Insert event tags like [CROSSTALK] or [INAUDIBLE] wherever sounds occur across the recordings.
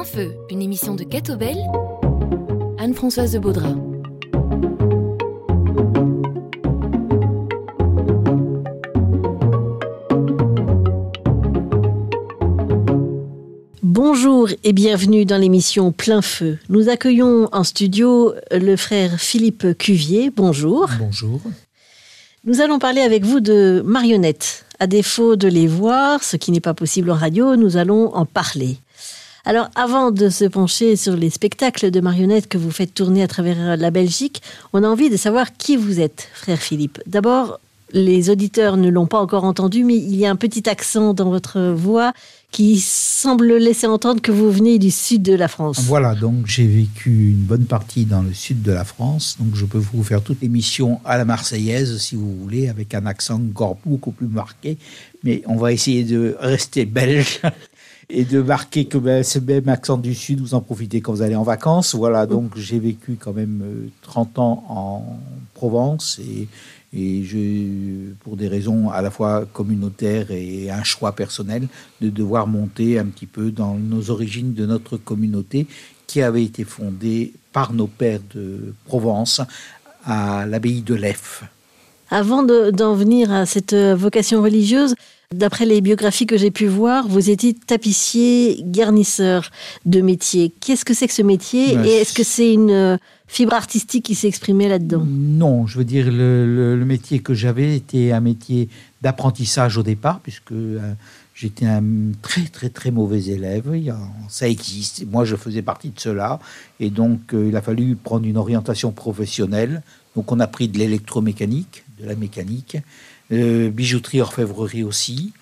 Plein Feu, une émission de Catobel, Anne-Françoise de Baudras. Bonjour et bienvenue dans l'émission Plein Feu. Nous accueillons en studio le frère Philippe Cuvier. Bonjour. Bonjour. Nous allons parler avec vous de marionnettes. À défaut de les voir, ce qui n'est pas possible en radio, nous allons en parler. Alors, avant de se pencher sur les spectacles de marionnettes que vous faites tourner à travers la Belgique, on a envie de savoir qui vous êtes, frère Philippe. D'abord, les auditeurs ne l'ont pas encore entendu, mais il y a un petit accent dans votre voix qui semble laisser entendre que vous venez du sud de la France. Voilà, donc j'ai vécu une bonne partie dans le sud de la France, donc je peux vous faire toute l'émission à la marseillaise si vous voulez, avec un accent encore beaucoup plus marqué, mais on va essayer de rester belge [LAUGHS] et de marquer que ben, ce même accent du sud, vous en profitez quand vous allez en vacances. Voilà, donc j'ai vécu quand même 30 euh, ans en Provence et et je, pour des raisons à la fois communautaires et un choix personnel, de devoir monter un petit peu dans nos origines de notre communauté qui avait été fondée par nos pères de Provence à l'abbaye de Lèf. Avant d'en venir à cette vocation religieuse, D'après les biographies que j'ai pu voir, vous étiez tapissier garnisseur de métier. Qu'est-ce que c'est que ce métier et est-ce que c'est une fibre artistique qui s'est exprimée là-dedans? Non, je veux dire, le, métier que j'avais était un métier d'apprentissage au départ, puisque euh, j'étais un très très très mauvais élève. ça existe. Moi, je faisais partie de cela. Et donc, euh, il a fallu prendre une orientation professionnelle. Donc, on a pris de l'électromécanique, de la mécanique, euh, bijouterie, orfèvrerie aussi.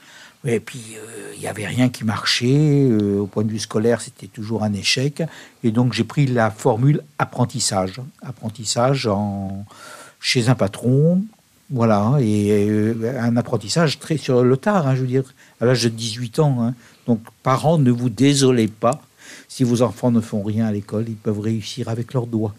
Et puis, euh, il n'y avait rien qui marchait. Euh, au point de vue scolaire, c'était toujours un échec. Et donc, j'ai pris la formule apprentissage. Apprentissage en, chez un patron. Voilà. Et euh, un apprentissage très sur le tard, hein, je veux dire, à l'âge de 18 ans. Hein. Donc, parents, ne vous désolez pas. Si vos enfants ne font rien à l'école, ils peuvent réussir avec leurs doigts.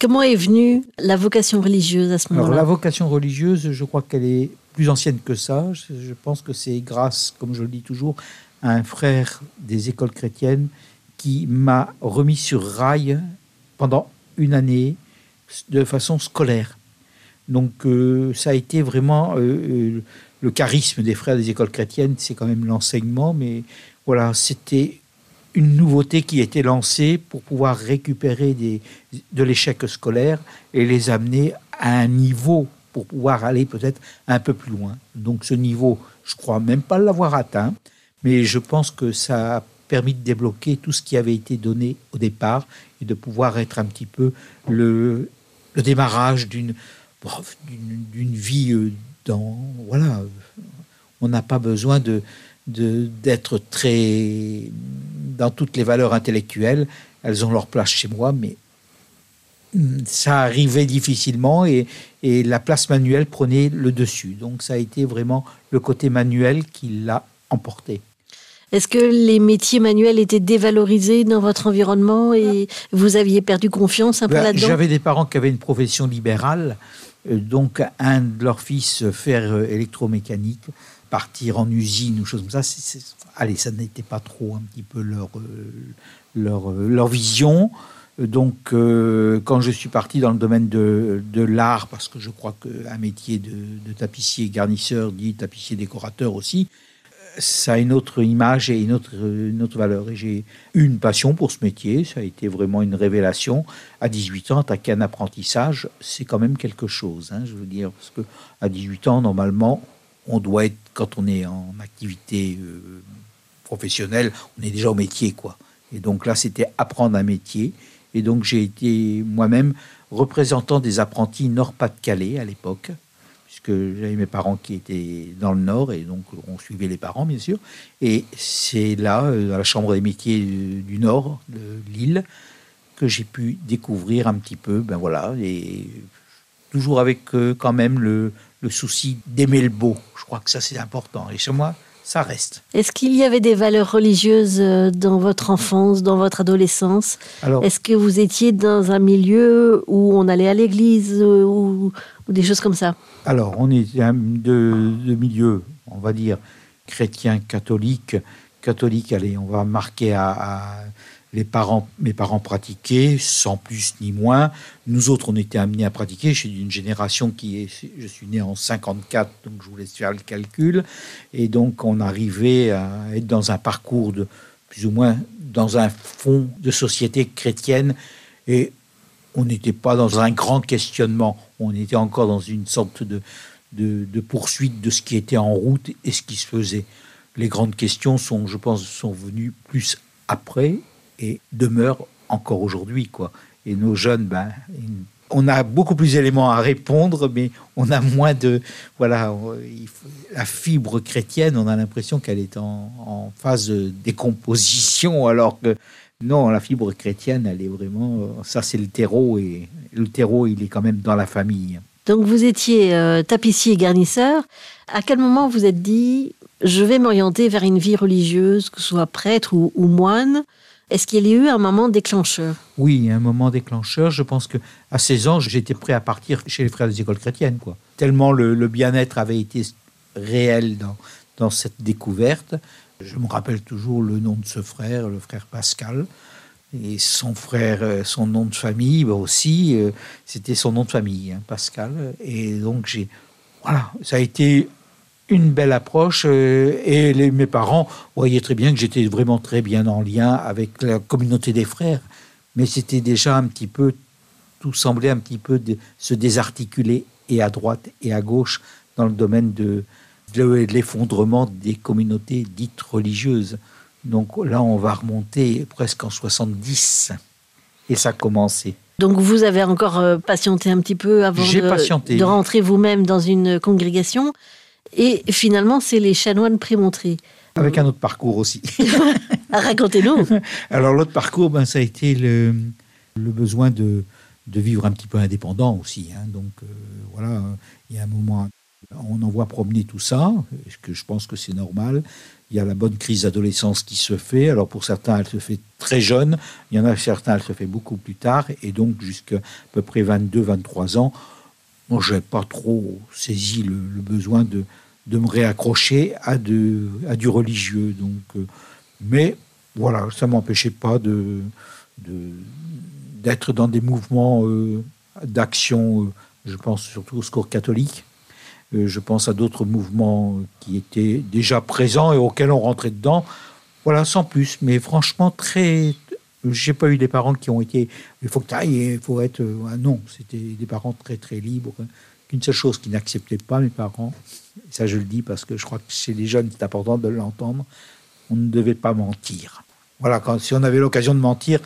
Comment est venue la vocation religieuse à ce moment-là La vocation religieuse, je crois qu'elle est plus ancienne que ça. Je pense que c'est grâce, comme je le dis toujours, à un frère des écoles chrétiennes qui m'a remis sur rail pendant une année de façon scolaire. Donc euh, ça a été vraiment euh, euh, le charisme des frères des écoles chrétiennes, c'est quand même l'enseignement, mais voilà, c'était une nouveauté qui était lancée pour pouvoir récupérer des, de l'échec scolaire et les amener à un niveau pour pouvoir aller peut-être un peu plus loin. Donc ce niveau, je crois même pas l'avoir atteint, mais je pense que ça a permis de débloquer tout ce qui avait été donné au départ et de pouvoir être un petit peu le, le démarrage d'une vie euh, dans voilà on n'a pas besoin de d'être très dans toutes les valeurs intellectuelles elles ont leur place chez moi mais ça arrivait difficilement et, et, la place manuelle prenait le dessus. Donc ça a été vraiment le côté manuel qui l'a emporté. Est-ce que les métiers manuels étaient dévalorisés dans votre environnement et vous aviez perdu confiance un peu ben, là-dedans? J'avais des parents qui avaient une profession libérale, euh, donc un de leurs fils faire euh, électromécanique, partir en usine ou choses comme ça. allez, ça n'était pas trop un petit peu leur, euh, leur, leur vision. Donc, euh, quand je suis parti dans le domaine de, l'art, parce que je crois qu'un métier de, tapissier garnisseur dit tapissier décorateur aussi, ça a une autre image et une autre, une valeur. Et j'ai eu une passion pour ce métier, ça a été vraiment une révélation. À 18 ans, attaquer un apprentissage, c'est quand même quelque chose, hein, je veux dire, parce que à 18 ans, normalement, on doit être, quand on est en activité euh, professionnelle, on est déjà au métier, quoi. Et donc là, c'était apprendre un métier. Et donc j'ai été moi-même représentant des apprentis Nord-Pas-de-Calais à l'époque, puisque j'avais mes parents qui étaient dans le Nord, et donc on suivait les parents, bien sûr. Et c'est là, euh, à la Chambre des métiers du Nord, de Lille, que j'ai pu découvrir un petit peu, ben voilà, et toujours avec euh, quand même le, le souci d'aimer le beau. Je crois que ça c'est important. Et chez moi, ça reste. Est-ce qu'il y avait des valeurs religieuses euh, dans votre enfance, dans votre adolescence? Est-ce que vous étiez dans un milieu où on allait à l'église euh, ou, des choses comme ça? Alors, on est de, de milieu, on va dire, chrétien, catholique, catholique, allez, on va marquer à, les parents, mes parents pratiquaient, sans plus ni moins. Nous autres, on était amenés à pratiquer. Je suis d'une génération qui est, je suis né en 54, donc je vous laisse faire le calcul. Et donc, on arrivait à être dans un parcours de plus ou moins dans un fond de société chrétienne. Et on n'était pas dans un grand questionnement. On était encore dans une sorte de, de, de poursuite de ce qui était en route et ce qui se faisait. Les grandes questions sont, je pense, sont venues plus après et demeure encore aujourd'hui. quoi. Et nos jeunes, ben, on a beaucoup plus d'éléments à répondre, mais on a moins de... Voilà, la fibre chrétienne, on a l'impression qu'elle est en, en, phase de décomposition, alors que non, la fibre chrétienne, elle est vraiment... Ça, c'est le terreau, et le terreau, il est quand même dans la famille. Donc vous étiez euh, tapissier et garnisseur. À quel moment vous êtes dit, je vais m'orienter vers une vie religieuse, que ce soit prêtre ou, ou moine? Est-ce qu'il y a eu un moment déclencheur? Oui, un moment déclencheur. Je pense que à 16 ans, j'étais prêt à partir chez les frères des écoles chrétiennes. Quoi. Tellement le, bien-être avait été réel dans, cette découverte. Je me rappelle toujours le nom de ce frère, le frère Pascal. Et son frère, euh, son nom de famille aussi, euh, c'était son nom de famille, hein, Pascal. Et donc, j'ai. Voilà, ça a été une belle approche euh, et les, mes parents voyaient très bien que j'étais vraiment très bien en lien avec la communauté des frères, mais c'était déjà un petit peu, tout semblait un petit peu de, se désarticuler et à droite et à gauche dans le domaine de, de l'effondrement des communautés dites religieuses. Donc là, on va remonter presque en 70 et ça a commencé. Donc vous avez encore euh, patienté un petit peu avant de, de rentrer vous-même dans une congrégation. Et finalement, c'est les chanoines prémontrés. Avec un autre parcours aussi. [LAUGHS] Racontez-nous. [LAUGHS] Alors l'autre parcours, ben, ça a été le, le besoin de, de, vivre un petit peu indépendant aussi. Hein. Donc euh, voilà, il y a un moment, on en voit promener tout ça, que je pense que c'est normal. Il y a la bonne crise d'adolescence qui se fait. Alors pour certains, elle se fait très jeune. Il y en a certains, elle se fait beaucoup plus tard. Et donc jusqu'à à peu près 22, 23 ans, moi, je n'ai pas trop saisi le, besoin de, de me réaccrocher à, de, à du religieux. Donc, euh, mais voilà, ça ne m'empêchait pas de, d'être dans des mouvements euh, d'action, euh, je pense surtout au score catholique. Je pense à d'autres mouvements qui étaient déjà présents et auxquels on rentrait dedans. Voilà, sans plus. Mais franchement, très, j'ai pas eu des parents qui ont été. Il faut que tu ailles, il faut être. Euh, non, c'était des parents très très libres. Qu'une seule chose qu'ils n'acceptaient pas, mes parents, ça je le dis parce que je crois que chez les jeunes c'est important de l'entendre, on ne devait pas mentir. Voilà, quand, si on avait l'occasion de mentir,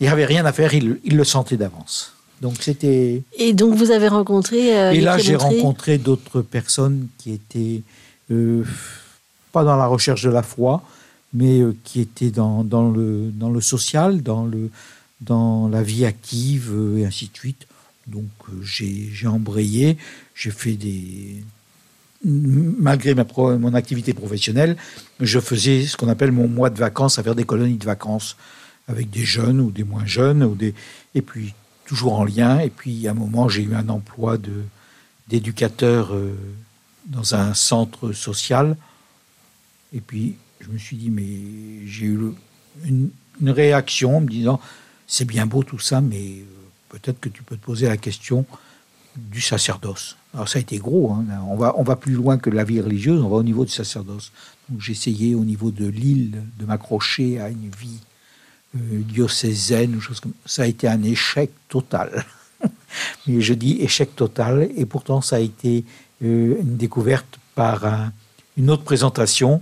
il n'y avait rien à faire, ils il le sentaient d'avance. Donc c'était. Et donc vous avez rencontré. Euh, Et là j'ai rencontré d'autres personnes qui étaient euh, pas dans la recherche de la foi, mais euh, qui était dans, le, social, dans, la vie active euh, et ainsi de suite. Donc euh, j'ai embrayé, j'ai fait des... Malgré mon activité professionnelle, je faisais ce qu'on appelle mon mois de vacances, à faire des colonies de vacances avec des jeunes ou des moins jeunes, ou des... et puis toujours en lien. Et puis à un moment, j'ai eu un emploi d'éducateur dans un centre social. Et puis je me suis dit, mais j'ai eu une, réaction en me disant, c'est bien beau tout ça, mais euh, peut-être que tu peux te poser la question du sacerdoce. Alors ça a été gros, hein. on, va, on va plus loin que la vie religieuse, on va au niveau du sacerdoce. Donc j'ai essayé au niveau de l'île de m'accrocher à une vie euh, diocésaine, chose comme ça a été un échec total. [LAUGHS] mais je dis échec total, et pourtant ça a été euh, une découverte par un, une autre présentation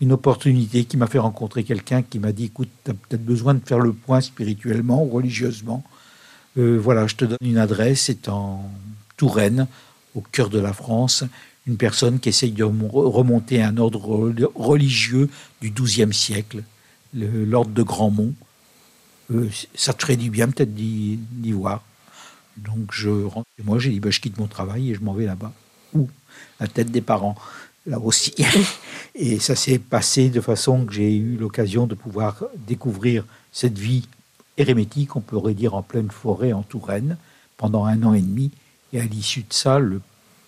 une opportunité qui m'a fait rencontrer quelqu'un qui m'a dit écoute, tu as peut-être besoin de faire le point spirituellement ou religieusement. Euh, voilà, je te donne une adresse, c'est en Touraine, au cœur de la France, une personne qui essaye de remonter un ordre religieux du XIIe siècle, l'ordre de Grandmont. Euh, ça te ferait du bien peut-être d'y voir. Donc je rentre chez moi, j'ai dit bah, je quitte mon travail et je m'en vais là-bas. Ou la tête des parents là aussi. [LAUGHS] Et ça s'est passé de façon que j'ai eu l'occasion de pouvoir découvrir cette vie érémétique, on pourrait dire en pleine forêt en Touraine, pendant un an et demi. Et à l'issue de ça, le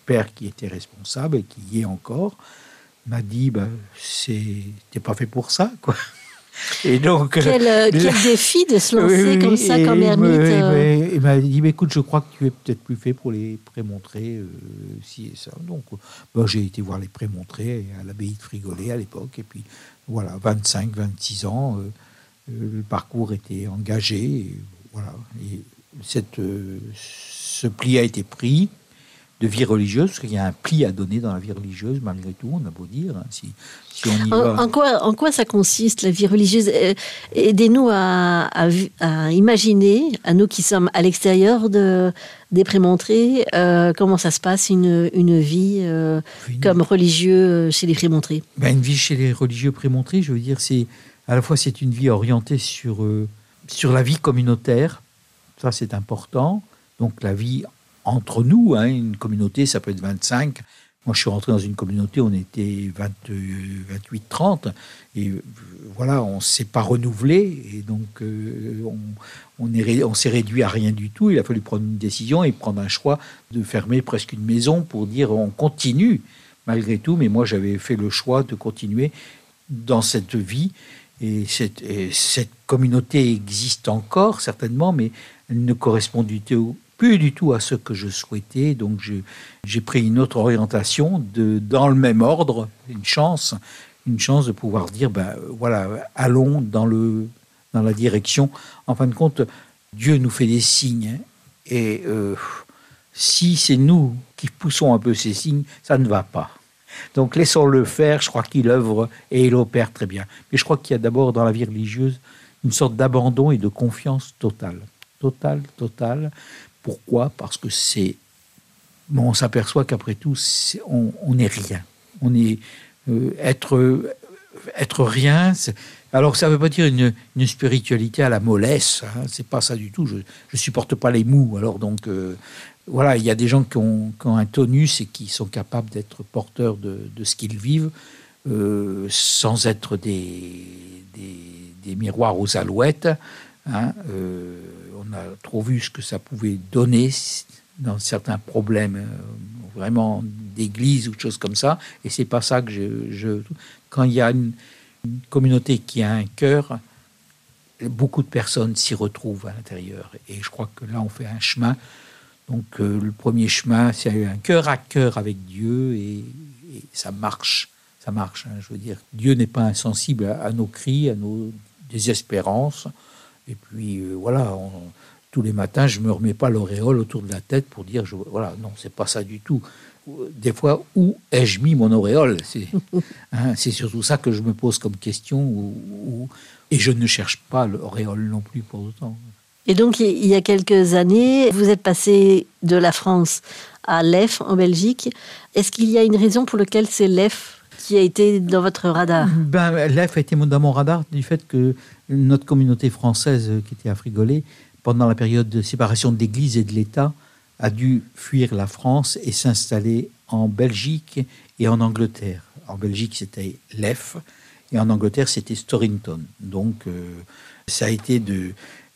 père qui était responsable et qui y est encore, m'a dit bah, c'est pas fait pour ça, quoi. Et donc, quel, euh, [LAUGHS] défi de se lancer comme ça, comme ermite. Euh. Il m'a dit, écoute, je crois que tu es peut-être plus fait pour les prémontrés, euh, si et ça. Donc, bah, j'ai été voir les prémontrés à l'abbaye de Frigolet à l'époque. Et puis, voilà, 25, 26 ans, le parcours était engagé. Et, voilà. Et cette, ce pli a été pris de vie religieuse, parce qu'il y a un pli à donner dans la vie religieuse, malgré tout, on a beau dire. Hein, si, on y en, va. En, quoi, en quoi ça consiste, la vie religieuse? Euh, Aidez-nous à, à, imaginer, à nous qui sommes à l'extérieur de, des prémontrés, euh, comment ça se passe une, une vie euh, comme religieux chez les prémontrés? Ben, Une vie chez les religieux prémontrés, je veux dire, c'est à la fois c'est une vie orientée sur, sur la vie communautaire, ça c'est important, donc la vie entre nous. Hein, une communauté, ça peut être 25. Moi, je suis rentré dans une communauté, on était 28, 30, et euh, voilà, on ne s'est pas renouvelé, et donc euh, on, on s'est réduit à rien du tout. Il a fallu prendre une décision et prendre un choix de fermer presque une maison pour dire on continue malgré tout, mais moi j'avais fait le choix de continuer dans cette vie, et cette, et cette communauté existe encore certainement, mais elle ne correspond du tout plus du tout à ce que je souhaitais. Donc j'ai pris une autre orientation de, dans le même ordre, une chance, une chance de pouvoir dire, ben voilà, allons dans, le, dans la direction. En fin de compte, Dieu nous fait des signes. Et euh, si c'est nous qui poussons un peu ces signes, ça ne va pas. Donc laissons-le faire, je crois qu'il œuvre et il opère très bien. Mais je crois qu'il y a d'abord dans la vie religieuse une sorte d'abandon et de confiance totale. Totale, totale. Pourquoi? Parce que c'est. Bon, on s'aperçoit qu'après tout, on n'est rien. On est euh, être être rien. Alors ça ne veut pas dire une, spiritualité à la mollesse. Hein, c'est pas ça du tout. Je ne supporte pas les mous. Alors donc euh, voilà, il y a des gens qui ont, un tonus et qui sont capables d'être porteurs de, ce qu'ils vivent euh, sans être des, des, miroirs aux alouettes. Hein, a trop vu ce que ça pouvait donner dans certains problèmes euh, vraiment d'église ou de choses comme ça. Et c'est pas ça que je, Quand il y a une, communauté qui a un cœur, beaucoup de personnes s'y retrouvent à l'intérieur. Et je crois que là, on fait un chemin. Donc euh, le premier chemin, c'est un cœur à cœur avec Dieu et, ça marche. Ça marche. Hein. je veux dire, Dieu n'est pas insensible à, nos cris, à nos désespérances. Et puis euh, voilà, tous les matins, je me remets pas l'auréole autour de la tête pour dire, je, voilà, non, c'est pas ça du tout. Des fois, où ai-je mis mon auréole? [LAUGHS] Hein, C'est surtout ça que je me pose comme question. et je ne cherche pas l'auréole non plus pour autant. Et donc, il y a quelques années, vous êtes passé de la France à l'EF en Belgique. Est-ce qu'il y a une raison pour laquelle c'est l'EF qui a été dans votre radar? Ben, L'EF a été dans mon radar du fait que notre communauté française qui était à Frigolet, pendant la période de séparation de l'Église et de l'État, a dû fuir la France et s'installer en Belgique et en Angleterre. En Belgique, c'était l'EF, et en Angleterre, c'était Storrington. Donc, euh, ça a été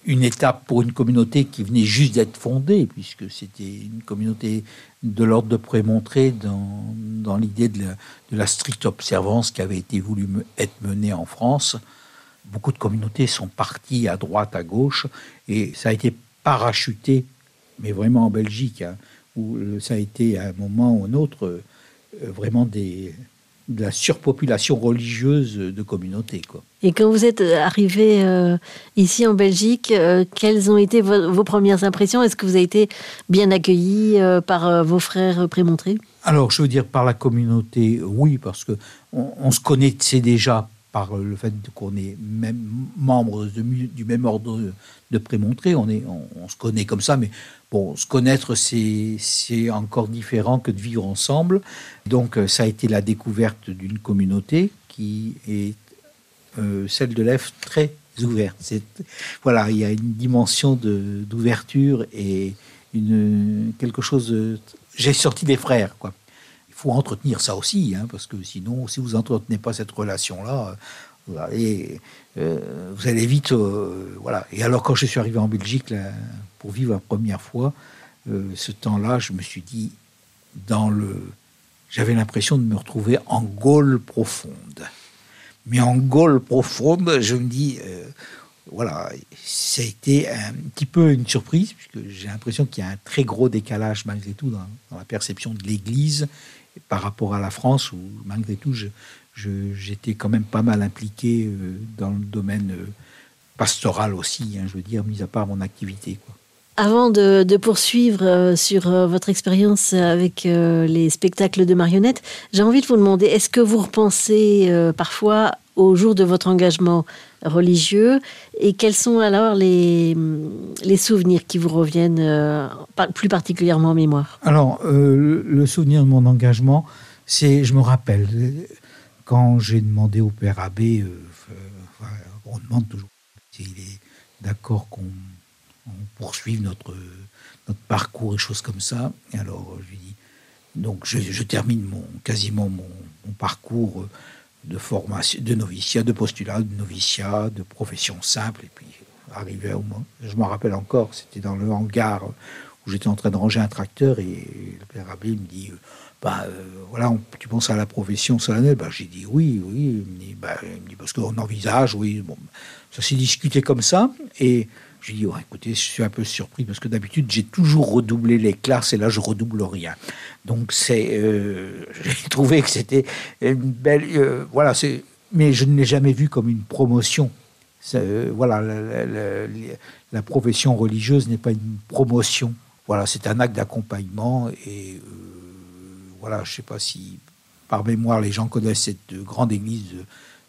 une étape pour une communauté qui venait juste d'être fondée, puisque c'était une communauté de l'ordre de prémontrer dans, dans l'idée de, de la, stricte observance qui avait été voulu être menée en France beaucoup de communautés sont parties à droite, à gauche, et ça a été parachuté, mais vraiment en Belgique, hein, où ça a été à un moment ou un autre euh, vraiment des, de la surpopulation religieuse de communautés. Quoi. Et quand vous êtes arrivé euh, ici en Belgique, euh, quelles ont été vos, premières impressions? Est-ce que vous avez été bien accueilli par vos frères prémontrés? Alors, je veux dire par la communauté, oui, parce que on se connaissait déjà par le fait qu'on est même membre du même ordre de prémontré. On, est, on, se connaît comme ça, mais bon, se connaître, c'est encore différent que de vivre ensemble. Donc, euh, ça a été la découverte d'une communauté qui est euh, celle de l'EF très ouverte. Voilà, il y a une dimension d'ouverture et une, quelque chose. J'ai sorti des frères, quoi faut entretenir ça aussi, hein, parce que sinon, si vous n'entretenez pas cette relation-là, vous allez, euh, vous allez vite. Euh, voilà. Et alors, quand je suis arrivé en Belgique pour vivre la première fois, euh, ce temps-là, je me suis dit, dans le, j'avais l'impression de me retrouver en Gaule profonde. Mais en Gaule profonde, je me dis, euh, voilà, ça a été un petit peu une surprise, puisque j'ai l'impression qu'il y a un très gros décalage malgré tout dans, la perception de l'Église par rapport à la France, où malgré tout, j'étais quand même pas mal impliqué euh, dans le domaine euh, pastoral aussi, hein, je veux dire, mis à part mon activité. Avant de, poursuivre euh, sur votre expérience avec les spectacles de marionnettes, j'ai envie de vous demander, est-ce que vous repensez parfois au jour de votre engagement? Religieux et quels sont alors les, les souvenirs qui vous reviennent plus particulièrement en mémoire? Alors, le souvenir de mon engagement, c'est, je me rappelle, quand j'ai demandé au père abbé, on demande toujours s'il est d'accord qu'on on poursuive notre, notre parcours et choses comme ça. Et alors, je dis, donc je, termine mon, quasiment mon, parcours de formation, de noviciat, de postulat, de noviciat, de profession simple, et puis arrivé au moins, je m'en rappelle encore, c'était dans le hangar où j'étais en train de ranger un tracteur et le père Abbé me dit, bah euh, voilà, tu penses à la profession solennelle? Bah, J'ai dit oui, oui. Il me dit, bah, il me dit parce qu'on envisage, oui. Bon, ça s'est discuté comme ça et je dis, écoutez, je suis un peu surpris parce que d'habitude, j'ai toujours redoublé les classes et là, je redouble rien. Donc, c'est, euh, [LAUGHS] j'ai trouvé que c'était une belle. Euh, voilà, c'est, mais je ne l'ai jamais vu comme une promotion. Euh, voilà, la, profession religieuse n'est pas une promotion. Voilà, c'est un acte d'accompagnement et voilà, je ne sais pas si par mémoire les gens connaissent cette grande église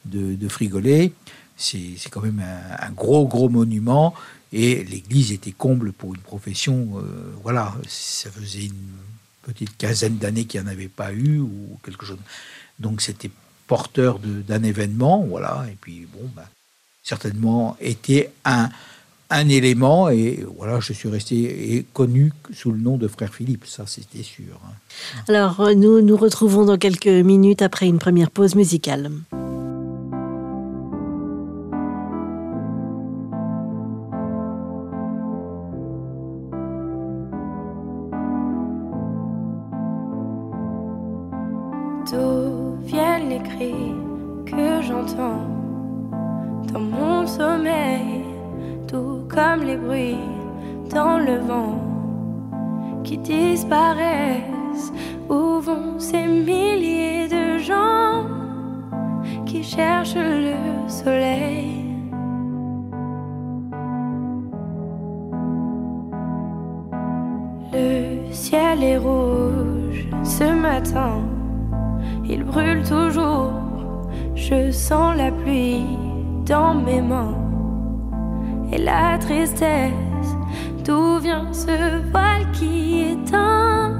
de, de, Frigolet. C'est, quand même un, un, gros, gros monument. Et l'Église était comble pour une profession. Euh, voilà, ça faisait une petite quinzaine d'années qu'il n'y en avait pas eu ou quelque chose. Donc c'était porteur d'un événement, voilà. Et puis bon, ben, certainement était un, un élément et voilà, je suis resté connu sous le nom de frère Philippe, ça c'était sûr. Hein. Alors nous nous retrouvons dans quelques minutes après une première pause musicale. Ce matin il brûle toujours. Je sens la pluie dans mes mains et la tristesse. D'où vient ce voile qui éteint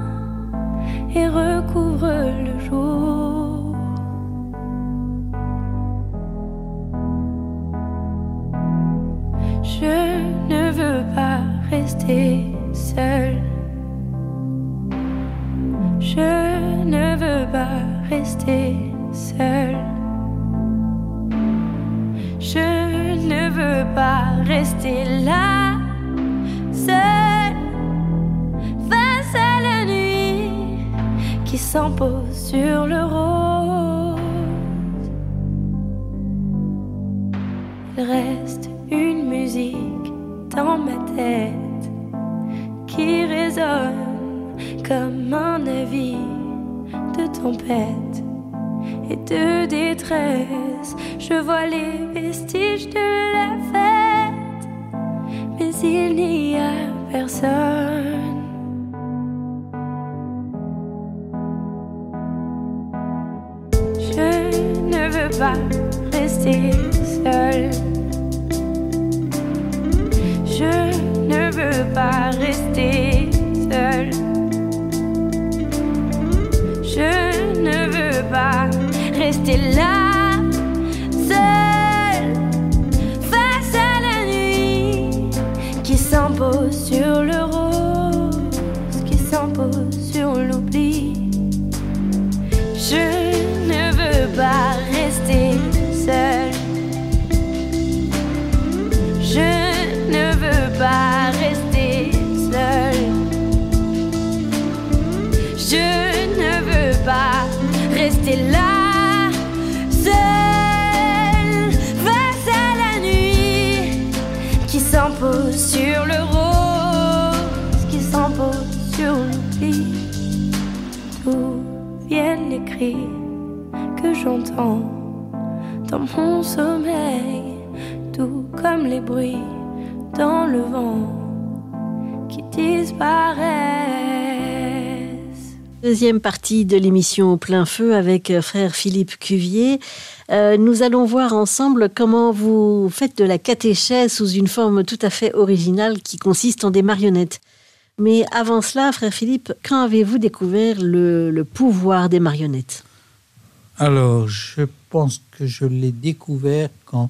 et recouvre le jour? Je ne veux pas rester seul. Je ne veux pas rester seul. Je ne veux pas rester là, seul, face à la nuit qui s'impose sur le rose. Il reste une musique dans ma tête comme un avis de tempête et de détresse. Je vois les vestiges de la fête, mais il n'y a personne. Je ne veux pas rester rester là, mon sommeil, tout comme les bruits dans le vent qui disparaissent. Deuxième partie de l'émission Plein Feu avec euh, frère Philippe Cuvier. Euh, nous allons voir ensemble comment vous faites de la catéchèse sous une forme tout à fait originale qui consiste en des marionnettes. Mais avant cela, frère Philippe, quand avez-vous découvert le pouvoir des marionnettes? Alors, je pense que je l'ai découvert quand,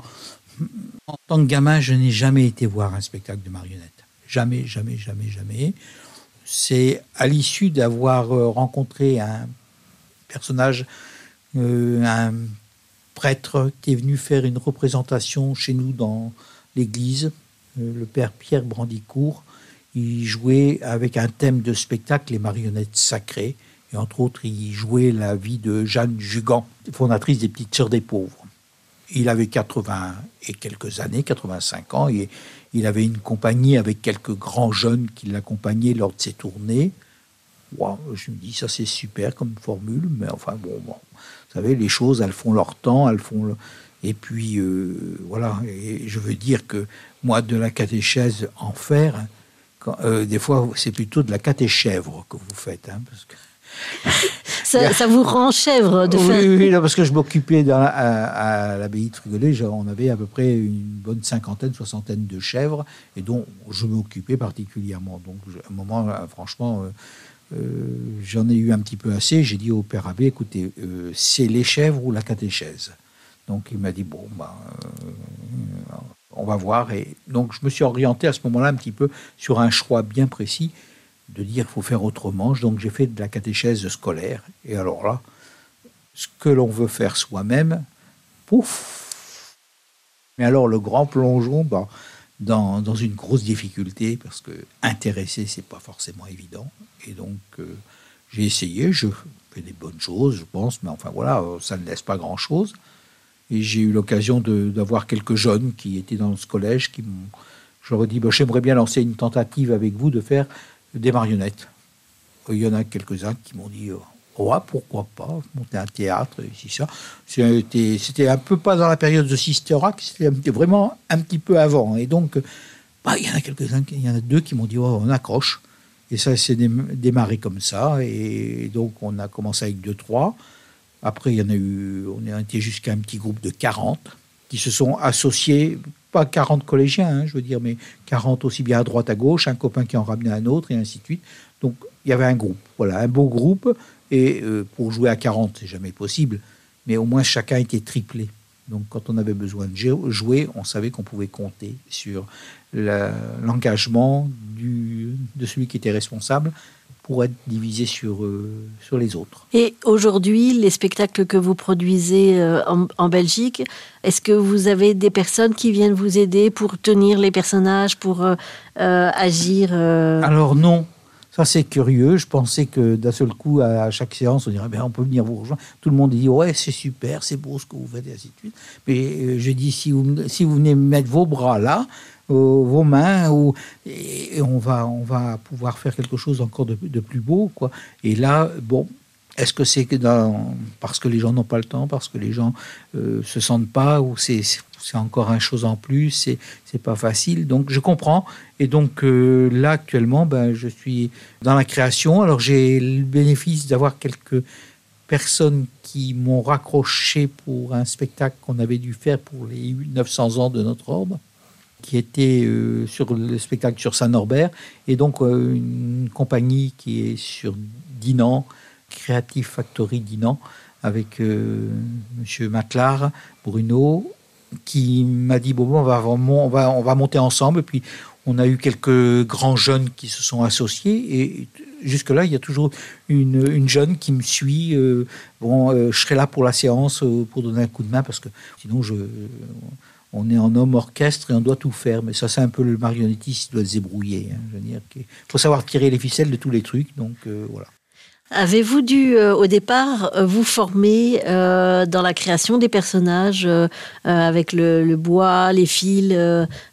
en tant que gamin, je n'ai jamais été voir un spectacle de marionnettes. Jamais, jamais, jamais, jamais. C'est à l'issue d'avoir euh, rencontré un personnage, euh, un prêtre qui est venu faire une représentation chez nous dans l'église, euh, le père Pierre Brandicourt. Il jouait avec un thème de spectacle, les marionnettes sacrées. Et entre autres, il jouait la vie de Jeanne Jugan, fondatrice des Petites Sœurs des Pauvres. Il avait 80 et quelques années, 85 ans, et il avait une compagnie avec quelques grands jeunes qui l'accompagnaient lors de ses tournées. Wow, je me dis, ça c'est super comme formule, mais enfin bon, vous savez, les choses, elles font leur temps, elles font... Le... Et puis, euh, voilà, je veux dire que moi, de la catéchèse en quand, euh, des fois, c'est plutôt de la catéchèvre que vous faites, hein, parce que ça, ça, vous rend chèvre de oui, faire. Oui, non, parce que je m'occupais la- à, à l'abbaye de Frigollet, on avait à peu près une bonne cinquantaine, soixantaine de chèvres, et dont je m'occupais particulièrement. Donc, à un moment, là, franchement, euh, euh, j'en ai eu un petit peu assez. J'ai dit au père abbé, écoutez, euh, c'est les chèvres ou la catéchèse Donc, il m'a dit, bon, euh, on va voir. Et donc, je me suis orienté à ce moment-là un petit peu sur un choix bien précis de dire qu'il faut faire autrement. Donc, j'ai fait de la catéchèse scolaire. Et alors là, ce que l'on veut faire soi-même, pouf Mais alors, le grand plongeon bah, dans, dans une grosse difficulté, parce que intéresser, c'est pas forcément évident. Et donc, euh, j'ai essayé, je fais des bonnes choses, je pense, mais enfin voilà, euh, ça ne laisse pas grand-chose. Et j'ai eu l'occasion d'avoir quelques jeunes qui étaient dans ce collège qui m'ont. Ai dit, bah, j'aimerais bien lancer une tentative avec vous de faire des marionnettes. Il y en a quelques-uns qui m'ont dit, ouais, pourquoi pas, monter un théâtre, ici, ça. C'était un peu pas dans la période de Sister Act, c'était vraiment un petit peu avant. Et donc, bah, il y en a quelques-uns, il y en a deux qui m'ont dit, oh, on accroche. Et ça s'est dé- démarré comme ça. Et donc, on a commencé avec deux, trois. Après, il y en a eu, on a été jusqu'à un petit groupe de 40 qui se sont associés, pas 40 collégiens, hein, je veux dire, mais 40 aussi bien à droite, à gauche, un copain qui en ramenait un autre, et ainsi de suite. Donc, il y avait un groupe, voilà, un beau groupe. Et euh, pour jouer à 40, c'est jamais possible, mais au moins chacun était triplé. Donc, quand on avait besoin de jou- jouer, on savait qu'on pouvait compter sur l'engagement de celui qui était responsable pour être divisé sur, euh, sur les autres. Et aujourd'hui, les spectacles que vous produisez euh, en, en Belgique, est-ce que vous avez des personnes qui viennent vous aider pour tenir les personnages, pour euh, euh, agir Alors non, ça c'est curieux. Je pensais que d'un seul coup, à chaque séance, on dirait, ben, on peut venir vous rejoindre. Tout le monde dit, ouais, c'est super, c'est beau ce que vous faites, et ainsi de suite. Mais je dis, si vous, si vous venez mettre vos bras là, vos mains, ou, et, on, va, on va pouvoir faire quelque chose encore de, de plus beau. Quoi. Et là, bon, est-ce que c'est parce que les gens n'ont pas le temps, parce que les gens euh, se sentent pas, ou c'est encore une chose en plus, c'est c'est pas facile? Donc je comprends. Et donc euh, là actuellement, ben, je suis dans la création. Alors j'ai le bénéfice d'avoir quelques personnes qui m'ont raccroché pour un spectacle qu'on avait dû faire pour les 900 ans de notre ordre qui était euh, sur le spectacle sur Saint-Norbert, et donc euh, une compagnie qui est sur Dinan, Creative Factory Dinan, avec euh, Monsieur Matlard, Bruno, qui m'a dit bon, on va, on, va, on va monter ensemble, et puis on a eu quelques grands jeunes qui se sont associés, et jusque-là, il y a toujours une, une jeune qui me suit. euh, bon, je serai là pour la séance, pour donner un coup de main, parce que sinon, je, on est en homme orchestre et on doit tout faire. Mais ça, c'est un peu le marionnettiste qui doit se débrouiller. hein, je veux dire, il faut savoir tirer les ficelles de tous les trucs. Donc euh, voilà. Avez-vous dû, euh, au départ, euh, vous former euh, dans la création des personnages avec le, le bois, les fils,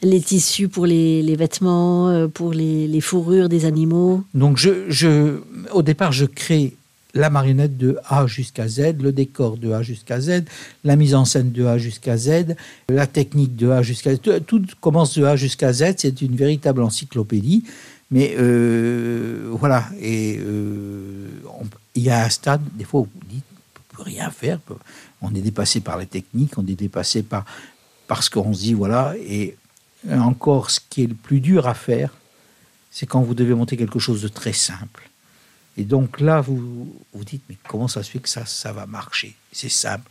les tissus pour les, les vêtements, pour les, les fourrures des animaux? Donc je, je, au départ, je crée la marionnette de A jusqu'à Z, le décor de A jusqu'à Z, la mise en scène de A jusqu'à Z, la technique de A jusqu'à Z. Tout, commence de A jusqu'à Z. C'est une véritable encyclopédie. Mais euh, voilà. Et euh, il y a un stade, des fois, où vous dites, on peut rien faire. On est dépassé par les techniques, on est dépassé par parce qu'on se dit voilà. Et encore, ce qui est le plus dur à faire, c'est quand vous devez monter quelque chose de très simple et donc là, vous vous dites, mais comment ça se fait que ça, ça va marcher? C'est simple.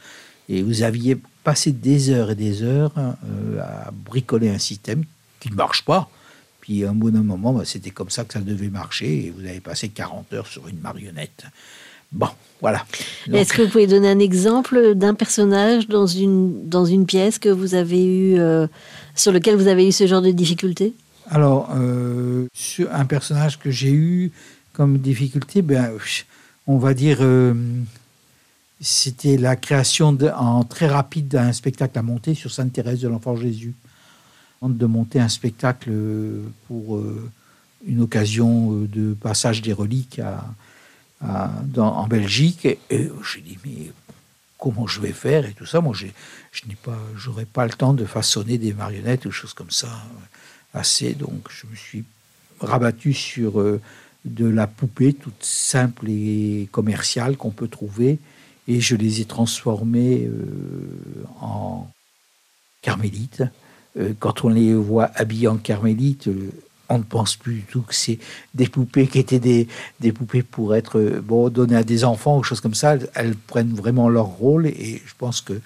Et vous aviez passé des heures et des heures euh, à bricoler un système qui ne marche pas. Puis à un bon moment, bah, c'était comme ça que ça devait marcher. Et vous avez passé 40 heures sur une marionnette. Bon, voilà. Est-ce que vous pouvez donner un exemple d'un personnage dans une, dans une pièce que vous avez eu, euh, sur lequel vous avez eu ce genre de difficulté? Alors, euh, sur un personnage que j'ai eu, comme difficulté, ben, on va dire, euh, c'était la création en très rapide d'un spectacle à monter sur Sainte-Thérèse de l'Enfant Jésus. De monter un spectacle pour euh, une occasion euh, de passage des reliques à, en Belgique. Et, j'ai dit, mais comment je vais faire et tout ça? Moi, je n'ai pas, j'aurais pas le temps de façonner des marionnettes ou choses comme ça assez. Donc, je me suis rabattu sur de la poupée toute simple et commerciale qu'on peut trouver et je les ai transformées euh, en carmélites. Euh, quand on les voit habillées en carmélites, euh, on ne pense plus du tout que c'est des poupées qui étaient des, des poupées pour être bon, données à des enfants ou choses comme ça. Elles, prennent vraiment leur rôle et je pense que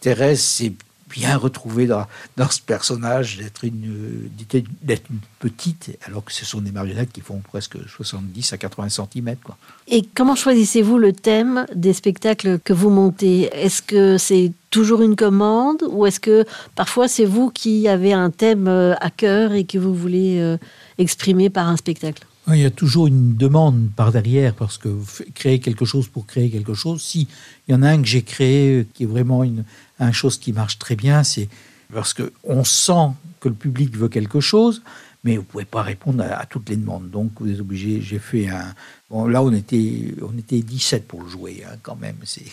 Thérèse, c'est bien retrouvé dans, dans ce personnage d'être une, d'être une petite, alors que ce sont des marionnettes qui font presque 70 à 80 cm. Quoi. Et comment choisissez-vous le thème des spectacles que vous montez? Est-ce que c'est toujours une commande ou est-ce que parfois c'est vous qui avez un thème euh, à cœur et que vous voulez euh, exprimer par un spectacle? Il y a toujours une demande par derrière parce que créer quelque chose pour créer quelque chose. Si il y en a un que j'ai créé qui est vraiment une, une chose qui marche très bien, c'est parce qu'on sent que le public veut quelque chose, mais vous ne pouvez pas répondre à, toutes les demandes. Donc vous êtes obligé, j'ai fait un... Bon, là, on était, on était 17 pour le jouer, hein, quand même. [LAUGHS] C'est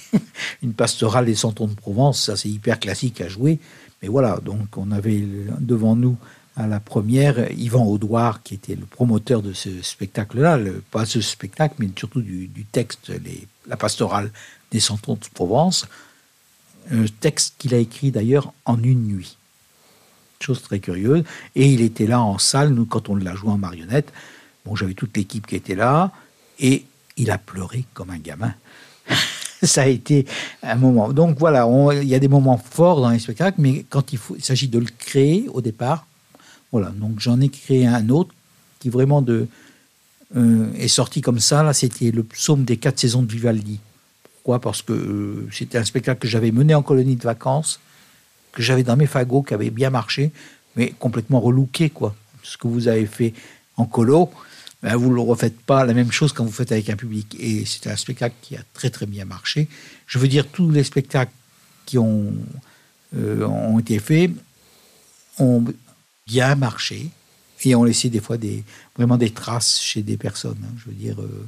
une pastorale des Santons de Provence, ça c'est hyper classique à jouer. Mais voilà, donc on avait devant nous à la première Yvan Audouard, qui était le promoteur de ce spectacle-là, pas ce spectacle, mais surtout du, texte, la pastorale des Santons de Provence un texte qu'il a écrit d'ailleurs en une nuit. Chose très curieuse. Et il était là en salle, nous, quand on l'a joué en marionnette. Bon, j'avais toute l'équipe qui était là, et il a pleuré comme un gamin. [LAUGHS] Ça a été un moment. Donc voilà, il y a des moments forts dans les spectacles, mais quand il s'agit de le créer au départ, voilà. Donc j'en ai créé un autre qui vraiment de, euh, est sorti comme ça. Là, c'était le psaume des quatre saisons de Vivaldi. Pourquoi? Parce que euh, c'était un spectacle que j'avais mené en colonie de vacances, que j'avais dans mes fagots, qui avait bien marché, mais complètement relooké, quoi. Ce que vous avez fait en colo, ben, vous ne le refaites pas la même chose quand vous faites avec un public. Et c'était un spectacle qui a très très bien marché. Je veux dire, tous les spectacles qui ont, euh, ont été faits ont bien marché et ont laissé des fois des, vraiment des traces chez des personnes. Hein. Je veux dire, euh,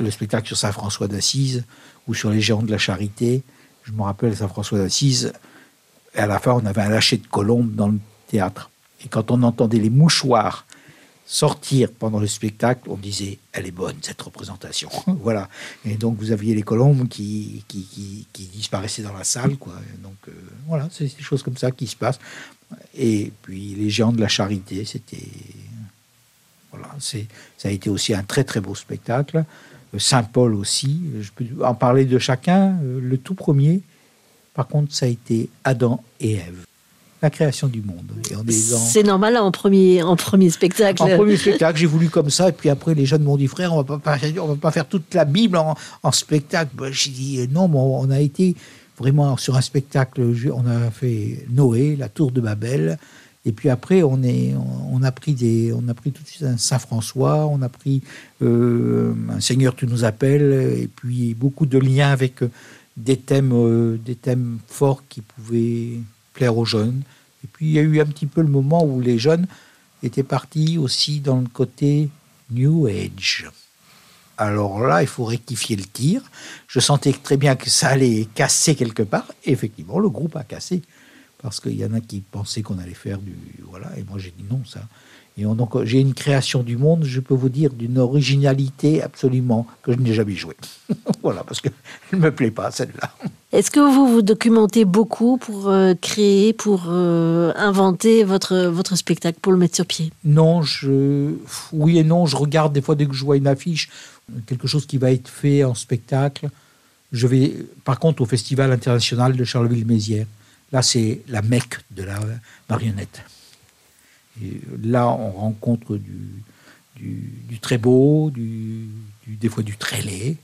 le spectacle sur Saint-François d'Assise ou sur les géants de la charité. Je me rappelle Saint-François d'Assise, et à la fin, on avait un lâcher de colombes dans le théâtre. Et quand on entendait les mouchoirs sortir pendant le spectacle, on disait elle est bonne cette représentation. [LAUGHS] voilà. Et donc vous aviez les colombes qui, qui, disparaissaient dans la salle. Quoi. donc euh, voilà, c'est des choses comme ça qui se passent. Et puis les géants de la charité, c'était. Voilà, c'est, ça a été aussi un très très beau spectacle. Saint Paul aussi. Je peux en parler de chacun. Le tout premier, par contre, ça a été Adam et Ève. La création du monde. C'est normal en premier, en premier spectacle. En premier spectacle, j'ai voulu comme ça. Et puis après, les jeunes m'ont dit, frère, on va pas, on va pas faire toute la Bible en, spectacle. j'ai dit, non, on a été vraiment sur un spectacle. On a fait Noé, la tour de Babel. Et puis après, on, est, on, a pris des, on a pris tout de suite un Saint-François, on a pris euh, un Seigneur, tu nous appelles, et puis beaucoup de liens avec euh, des thèmes, euh, des thèmes forts qui pouvaient plaire aux jeunes. Et puis il y a eu un petit peu le moment où les jeunes étaient partis aussi dans le côté New Age. Alors là, il faut rectifier le tir. Je sentais très bien que ça allait casser quelque part. Et effectivement, le groupe a cassé. Parce qu'il y en a qui pensaient qu'on allait faire du. Voilà. Et moi, j'ai dit non, ça. Et donc, j'ai une création du monde, je peux vous dire, d'une originalité absolument que je n'ai jamais jouée. [LAUGHS] voilà, parce qu'elle ne me plaît pas, celle-là. Est-ce que vous vous documentez beaucoup pour euh, créer, pour euh, inventer votre, votre spectacle, pour le mettre sur pied? Non, je... oui et non. Je regarde des fois dès que je vois une affiche, quelque chose qui va être fait en spectacle. Je vais, par contre, au Festival international de Charleville-Mézières. Là, c'est la mecque de la marionnette. Et là, on rencontre du, du, très beau, du, des fois du très laid.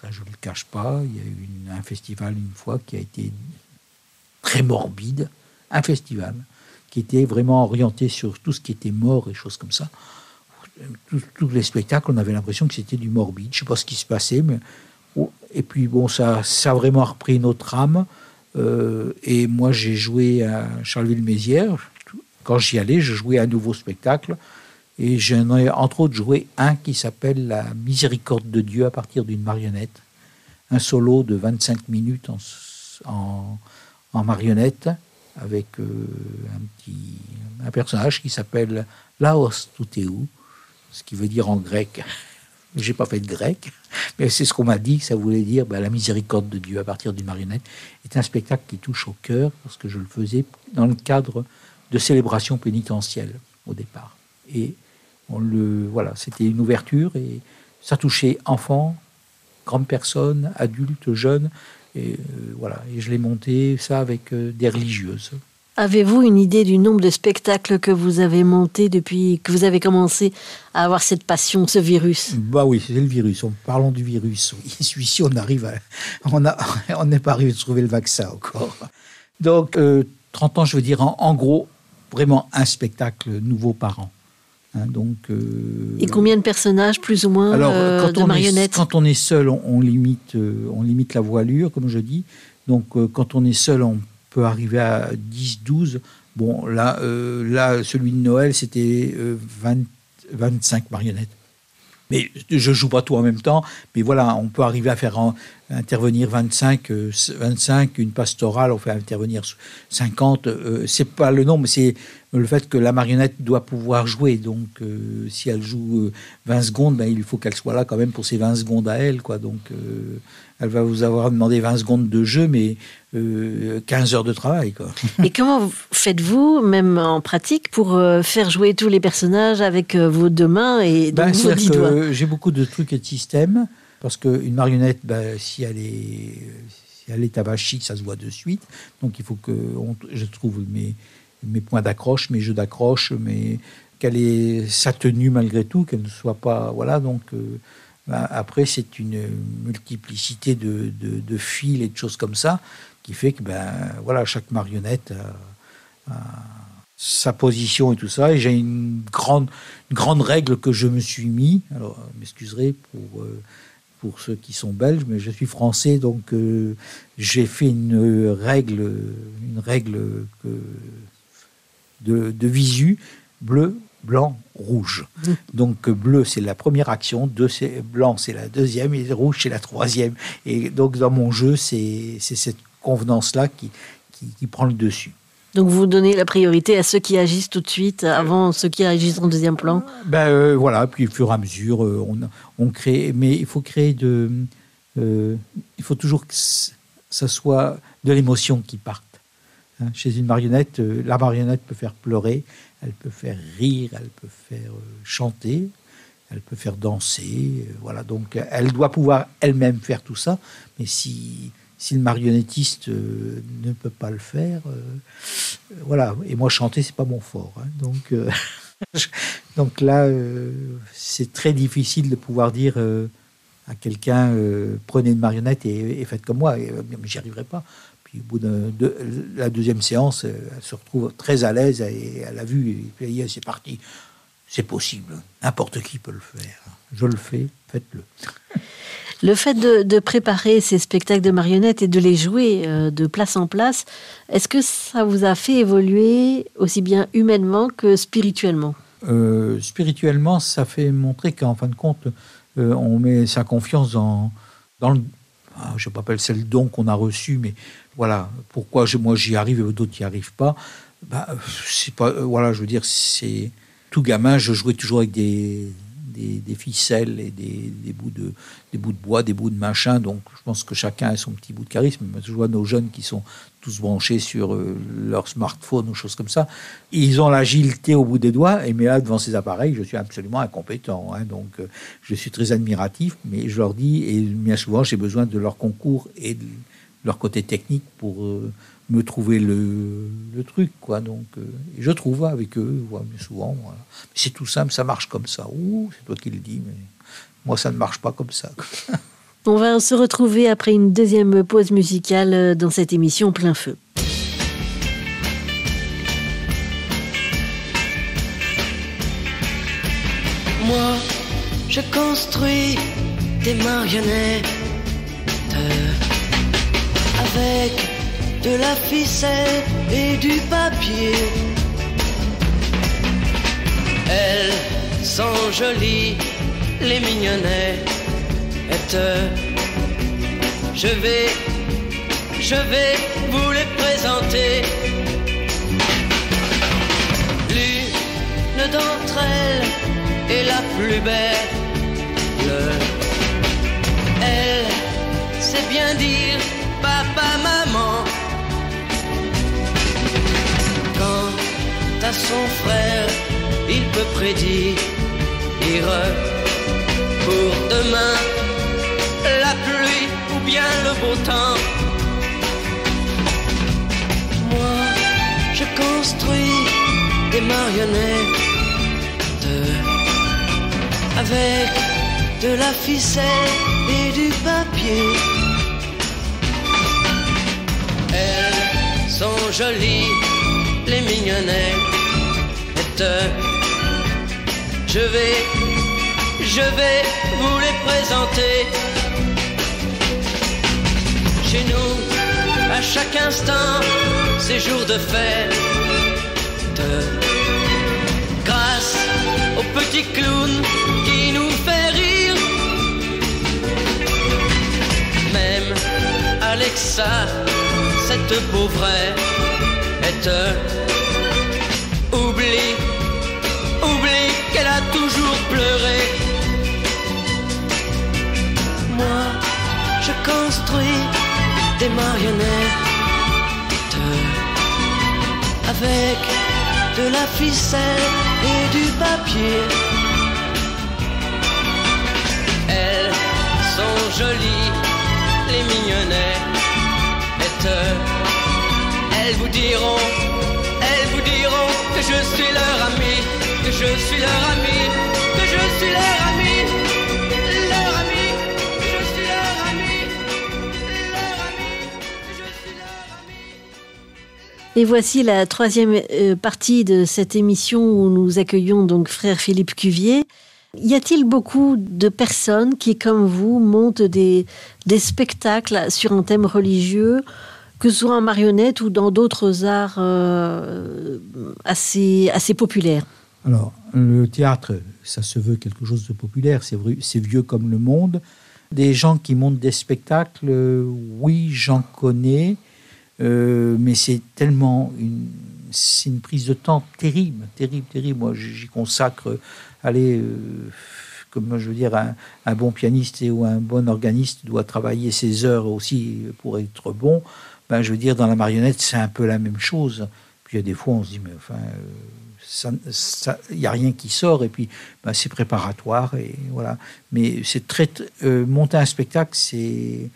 Ça, je ne le cache pas. Il y a eu un festival une fois qui a été très morbide. Un festival qui était vraiment orienté sur tout ce qui était mort et choses comme ça. Tous les spectacles, on avait l'impression que c'était du morbide. Je ne sais pas ce qui se passait, mais. Oh, et puis, bon, ça, ça a vraiment repris notre âme. Euh, et moi, j'ai joué à Charleville-Mézières quand j'y allais, je jouais un nouveau spectacle. Et j'en ai entre autres joué un qui s'appelle La Miséricorde de Dieu à partir d'une marionnette. Un solo de 25 minutes en, en, marionnette avec euh, un petit un personnage qui s'appelle Laos Tuteu, ce qui veut dire en grec. J'ai pas fait de grec, mais c'est ce qu'on m'a dit. Ça voulait dire ben, la miséricorde de Dieu à partir d'une marionnette. C'est un spectacle qui touche au cœur parce que je le faisais dans le cadre de célébration pénitentielle au départ. Et on le, voilà, c'était une ouverture et ça touchait enfants, grandes personnes, adultes, jeunes. Et euh, voilà, et je l'ai monté ça avec euh, des religieuses. Avez-vous une idée du nombre de spectacles que vous avez montés depuis que vous avez commencé à avoir cette passion, ce virus? Bah oui, c'est le virus. En parlant du virus, oui. [LAUGHS] celui-ci, on arrive à, on a, on n'est pas arrivé à trouver le vaccin encore. Donc, 30 euh, ans, je veux dire, en gros, vraiment un spectacle nouveau par an. Hein, donc, euh, Et combien de personnages, plus ou moins, Alors, euh, de marionnettes? Quand on est seul, on, limite, euh, on limite la voilure, comme je dis. Donc, quand on est seul, on peut arriver à 10, 12. Bon, là, là celui de Noël, c'était 25 marionnettes. Mais je joue pas tout en même temps. Mais voilà, on peut arriver à faire intervenir 25, 25, une pastorale, on fait intervenir 50. Euh, c'est pas le nombre, c'est le fait que la marionnette doit pouvoir jouer. Donc, euh, si elle joue 20 euh, secondes, ben, il faut qu'elle soit là quand même pour ces 20 secondes à elle. Quoi. Donc, elle va vous avoir demandé 20 secondes de jeu, mais 15 heures de travail. Quoi. [LAUGHS] Et comment faites-vous, même en pratique, pour faire jouer tous les personnages avec vos deux mains et ben, vos dix doigts J'ai beaucoup de trucs et de systèmes. Parce qu'une marionnette, ben, si elle est si elle est ça se voit de suite. Donc il faut que je trouve mes, mes points d'accroche, mes jeux d'accroche, mais qu'elle ait sa tenue malgré tout, qu'elle ne soit pas. Voilà, donc euh, ben, après, c'est une multiplicité de, de, fils et de choses comme ça qui fait que ben, voilà, chaque marionnette a, sa position et tout ça. Et j'ai une grande, grande règle que je me suis mis, alors m'excuserez pour. Euh, pour ceux qui sont belges, mais je suis français, donc euh, j'ai fait une règle, une règle de, de, visu bleu, blanc, rouge. Mmh. Donc bleu c'est la première action, deux c'est blanc c'est la deuxième et rouge c'est la troisième. Et donc dans mon jeu c'est cette convenance là qui, qui prend le dessus. Donc vous donnez la priorité à ceux qui agissent tout de suite avant ceux qui agissent en deuxième plan? Ben euh, voilà, puis au fur et à mesure, euh, on, on, crée. Mais il faut créer de. Euh, il faut toujours que ça soit de l'émotion qui parte. Hein, chez une marionnette, la marionnette peut faire pleurer, elle peut faire rire, elle peut faire chanter, elle peut faire danser. voilà, donc elle doit pouvoir elle-même faire tout ça. Mais si si le marionnettiste euh, ne peut pas le faire, euh, voilà. Et moi, chanter, c'est pas mon fort. Hein. donc, euh, [LAUGHS] donc là, c'est très difficile de pouvoir dire à quelqu'un prenez une marionnette et, faites comme moi. J'y arriverai pas. Puis au bout de, la deuxième séance, elle se retrouve très à l'aise et elle a vu. Et puis c'est parti. C'est possible. N'importe qui peut le faire. Je le fais. Faites-le. [LAUGHS] Le fait de, préparer ces spectacles de marionnettes et de les jouer euh, de place en place, est-ce que ça vous a fait évoluer aussi bien humainement que spirituellement? Euh, Spirituellement, ça fait montrer qu'en fin de compte, euh, on met sa confiance dans, dans le, ah, je pas c'est le don qu'on a reçu, mais voilà, pourquoi moi j'y arrive et d'autres n'y arrivent pas. Bah, c'est pas, euh, voilà, je veux dire, c'est tout gamin, je jouais toujours avec des, ficelles et des, des, bouts de, des bouts de bois, des bouts de machin. Donc, je pense que chacun a son petit bout de charisme. Je vois nos jeunes qui sont tous branchés sur euh, leur smartphone ou choses comme ça. Ils ont l'agilité au bout des doigts, et mais là, devant ces appareils, je suis absolument incompétent. Hein. donc, euh, je suis très admiratif, mais je leur dis, et bien souvent, j'ai besoin de leur concours et de leur côté technique pour euh, me trouver le, le, truc, quoi. Donc, je trouve avec eux, souvent. C'est tout simple, ça marche comme ça. Ouh, c'est toi qui le dis, mais moi, ça ne marche pas comme ça. [LAUGHS] On va se retrouver après une deuxième pause musicale dans cette émission Plein Feu. Moi, je construis des marionnettes avec de la ficelle et du papier. Elles sont jolies, les mignonnettes je vais, je vais vous les présenter. L'une d'entre elles est la plus belle. Elle sait bien dire papa, maman. Quant à son frère, il peut prédire pour demain la pluie ou bien le beau temps. Moi, je construis des marionnettes avec de la ficelle et du papier. Jolies, les mignonnettes. Je vais, je vais vous les présenter chez nous, à chaque instant, c'est jour de fête. Grâce au petit clown qui nous fait rire. Même Alexa, cette pauvre est oublie, oublie qu'elle a toujours pleuré. Moi, je construis des marionnettes avec de la ficelle et du papier. Elles sont jolies, les mignonnettes. Elles vous diront, elles vous diront que je suis leur ami, que je suis leur ami, que je suis leur ami. Et voici la troisième euh, partie de cette émission où nous accueillons donc frère Philippe Cuvier. Y a-t-il beaucoup de personnes qui, comme vous, montent des, spectacles sur un thème religieux, que ce soit en marionnette ou dans d'autres arts euh, assez, populaires? Alors, le théâtre, ça se veut quelque chose de populaire, c'est vieux comme le monde. Des gens qui montent des spectacles, oui, j'en connais. Euh, mais c'est tellement une, c'est une prise de temps terrible, terrible, terrible. Moi, j'y consacre, allez, euh, comme je veux dire, un, bon pianiste ou un bon organiste doit travailler ses heures aussi pour être bon. Ben, je veux dire, dans la marionnette, c'est un peu la même chose. Puis il y a des fois, on se dit, mais enfin, euh, il n'y a rien qui sort, et puis ben, c'est préparatoire, et voilà. Mais c'est très. monter un spectacle, c'est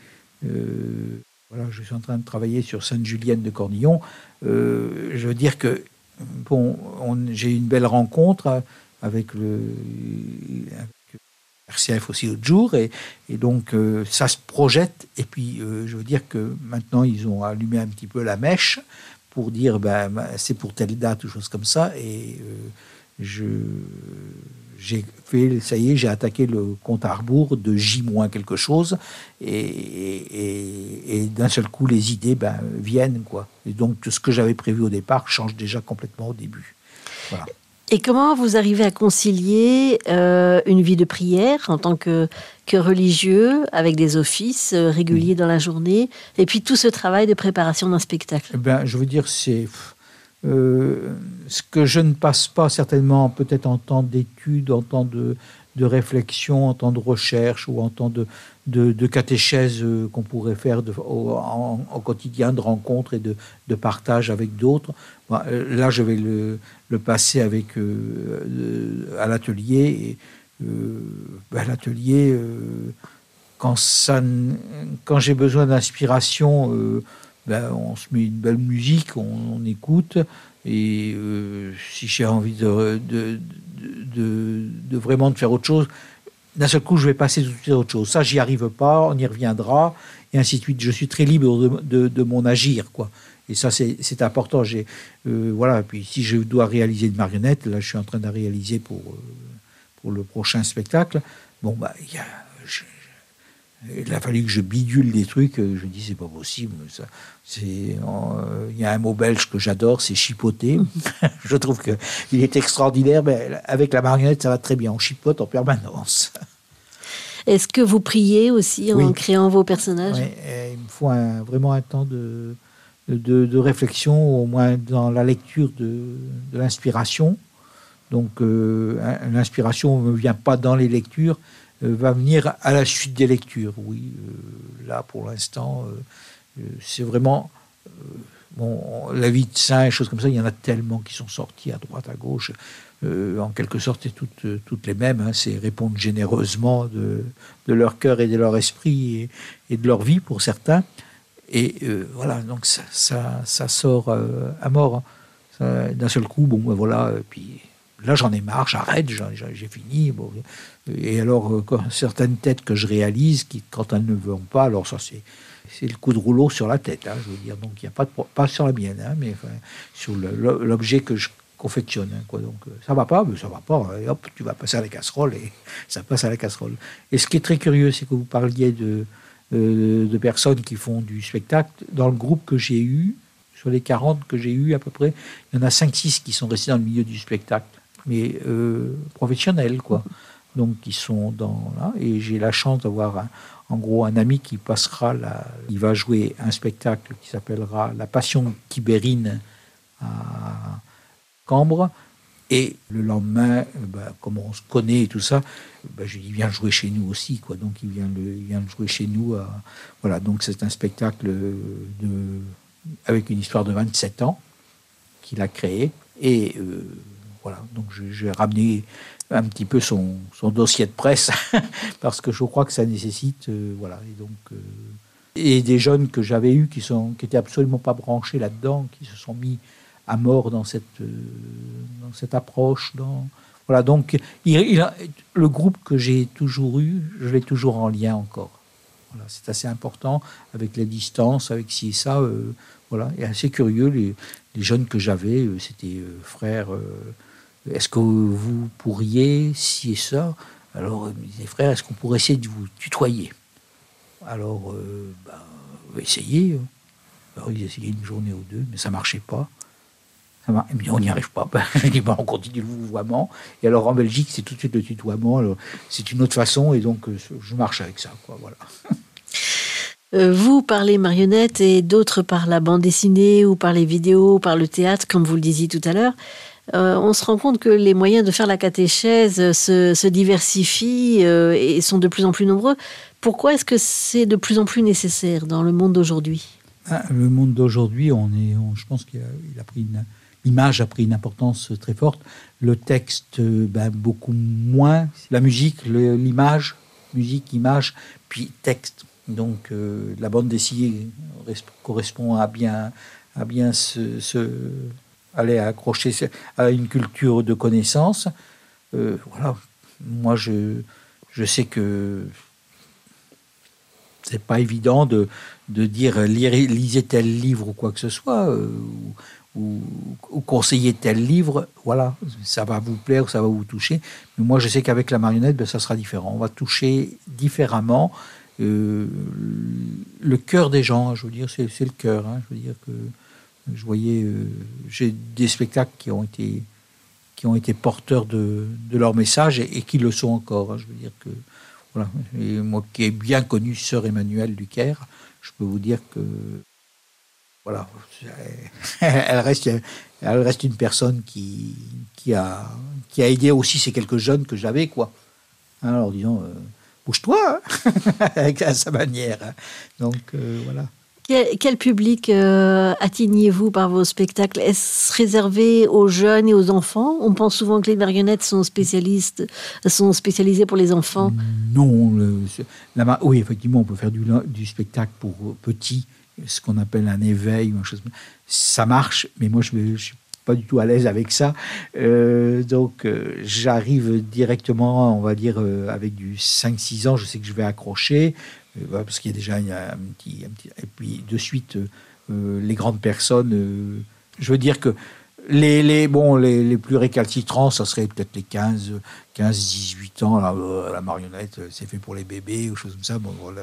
je suis en train de travailler sur Sainte-Julienne de Cornillon. Euh, je veux dire que bon, j'ai eu une belle rencontre avec le RCF aussi l'autre jour, et, donc euh, ça se projette. Et puis, euh, je veux dire que maintenant, ils ont allumé un petit peu la mèche pour dire ben, ben c'est pour telle date ou chose comme ça. Et je j'ai fait, ça y est, j'ai attaqué le compte à rebours de J- quelque chose, et, d'un seul coup, les idées ben, viennent. quoi. Et donc, ce que j'avais prévu au départ change déjà complètement au début. Voilà. Et comment vous arrivez à concilier euh, une vie de prière en tant que, que religieux, avec des offices euh, réguliers dans la journée, et puis tout ce travail de préparation d'un spectacle? Eh ben, je veux dire, c'est euh, ce que je ne passe pas certainement peut-être en temps d'études, en temps de, réflexion, en temps de recherche ou en temps de, de, catéchèse euh, qu'on pourrait faire au, en, au quotidien, de rencontres et de, partage avec d'autres. Euh, là, je vais le, passer avec à l'atelier. Ben, l'atelier, quand, j'ai besoin d'inspiration, ben, on se met une belle musique, on, écoute. Et euh, si j'ai envie de, de, de, vraiment de faire autre chose, d'un seul coup, je vais passer tout de suite à autre chose. Ça, j'y arrive pas, on y reviendra, et ainsi de suite. Je suis très libre de, mon agir, quoi. Et ça, c'est important. J'ai, euh, voilà. Puis si je dois réaliser une marionnette, là, je suis en train de la réaliser pour, euh, pour le prochain spectacle. Bon, bah, il y a, il a fallu que je bidule des trucs. euh, Je dis, c'est pas possible. Ça, c'est, euh, il y a un mot belge que j'adore, c'est chipoter. [LAUGHS] je trouve que il est extraordinaire. Mais avec la marionnette, ça va très bien. On chipote en permanence. [LAUGHS] Est-ce que vous priez aussi en créant vos personnages? Il me faut un- vraiment un temps de, de, de réflexion, au moins dans la lecture de, de l'inspiration. Donc, euh, l'inspiration ne vient pas dans les lectures, va venir à la suite des lectures. Oui, euh, là, pour l'instant, euh, euh, c'est vraiment. euh, bon, la vie de saint, et choses comme ça, il y en a tellement qui sont sortis à droite, à gauche. Euh, en quelque sorte, c'est toutes, euh, toutes les mêmes. hein. c'est répondre généreusement de, de leur cœur et de leur esprit et, et de leur vie pour certains. Et euh, voilà, donc ça, ça, sort euh, à mort. hein. D'un seul coup, bon, ben voilà, et puis là j'en ai marre, j'arrête, j'ai fini. Et alors, euh, certaines têtes que je réalise, quand elles ne vont pas, alors ça c'est le coup de rouleau sur la tête, hein, je veux dire. Donc il n'y a pas de pas sur la mienne, hein, mais sur l'objet que je confectionne. hein, quoi. Donc euh, ça va pas, mais ça va pas. hein, hop, tu vas passer à la casserole et [LAUGHS] ça passe à la casserole. Et ce qui est très curieux, c'est que vous parliez de, euh, de personnes qui font du spectacle. Dans le groupe que j'ai eu, sur les 40 que j'ai eu à peu près, il y en a 5-6 qui sont restés dans le milieu du spectacle, mais euh, professionnels, quoi. Donc, qui sont dans là. Et j'ai la chance d'avoir, en gros, un ami qui passera là. Il va jouer un spectacle qui s'appellera La Passion tibérine à Cambre. Et le lendemain, ben, comme on se connaît et tout ça, ben, je lui dis viens jouer chez nous aussi, quoi. Donc il vient, le, jouer chez nous. voilà, donc c'est un spectacle de, avec une histoire de 27 ans qu'il a créé. Et euh, voilà, donc j'ai ramené un petit peu son, dossier de presse [LAUGHS] parce que je crois que ça nécessite, euh, voilà. Et donc euh, et des jeunes que j'avais eus qui sont qui étaient absolument pas branchés là-dedans, qui se sont mis à mort dans cette euh, dans cette approche, dans voilà. Donc il, a- le groupe que j'ai toujours eu, je l'ai toujours en lien encore. Voilà, c'est assez important avec les distances, avec ci et ça. euh, voilà, et assez curieux les, jeunes que j'avais, c'était euh, frère. Euh, est-ce que vous pourriez, si et ça Alors, ils me disaient, frère, est-ce qu'on pourrait essayer de vous tutoyer? Alors, euh, bah, essayez. Alors, ils essayaient une journée ou deux, mais ça marchait pas. On n'y arrive pas. [LAUGHS] Ben, je bah, on continue le vouvoiement. Et alors, en Belgique, c'est tout de suite le tutoiement. C'est une autre façon, et donc, euh, je marche avec ça. Voilà. [LAUGHS] Euh, Vous par les marionnettes et d'autres par la bande dessinée ou par les vidéos, par le théâtre, comme vous le disiez tout à l'heure. Euh, on se rend compte que les moyens de faire la catéchèse euh, se, diversifient euh, et sont de plus en plus nombreux. Pourquoi est-ce que c'est de plus en plus nécessaire dans le monde d'aujourd'hui? Ah, Le monde d'aujourd'hui, on est, je pense qu'il a, pris une, l'image a pris une importance très forte. Le texte, ben, beaucoup moins. La musique, l'image, musique, image, puis texte. Donc la bande dessinée res- correspond à bien, à bien se- aller accrocher à une culture de connaissance. Euh, voilà. Moi, je, je sais que c'est pas évident de, de dire lisez tel livre ou quoi que ce soit, euh, ou, ou, conseiller tel livre, voilà, ça va vous plaire, ça va vous toucher. Mais moi, je sais qu'avec la marionnette, ben, ça sera différent. On va toucher différemment euh, le cœur des gens. Je veux dire, c'est c'est le cœur. hein. je veux dire que je voyais, euh, j'ai des spectacles qui ont été qui ont été porteurs de, leur message et, qui le sont encore. hein. Je veux dire que, moi qui ai bien connu Sœur Emmanuelle Ducaire, je peux vous dire que, voilà, [LAUGHS] elle reste, elle reste une personne qui, qui, a, qui a aidé aussi ces quelques jeunes que j'avais, quoi. Hein, Alors, disons, euh, bouge-toi, hein, [LAUGHS] à sa manière. hein. Donc, euh, voilà. Quel, public euh, atteignez-vous par vos spectacles? Est-ce réservé aux jeunes et aux enfants? On pense souvent que les marionnettes sont spécialistes, sont spécialisées pour les enfants. Non, oui, effectivement, on peut faire du, spectacle pour euh, petits, ce qu'on appelle un éveil ou une chose. Ça marche, mais moi, je ne suis pas du tout à l'aise avec ça. Euh, donc, euh, j'arrive directement, on va dire, avec du 5-6 ans, je sais que je vais accrocher, parce qu'il y a déjà un, petit, Et puis, de suite, euh, euh, les grandes personnes, euh, je veux dire que les, les, bon, les, les plus récalcitrants, ça serait peut-être les 15, 15, 18 ans. Euh, la marionnette, euh, c'est fait pour les bébés ou choses comme ça. Bon, voilà.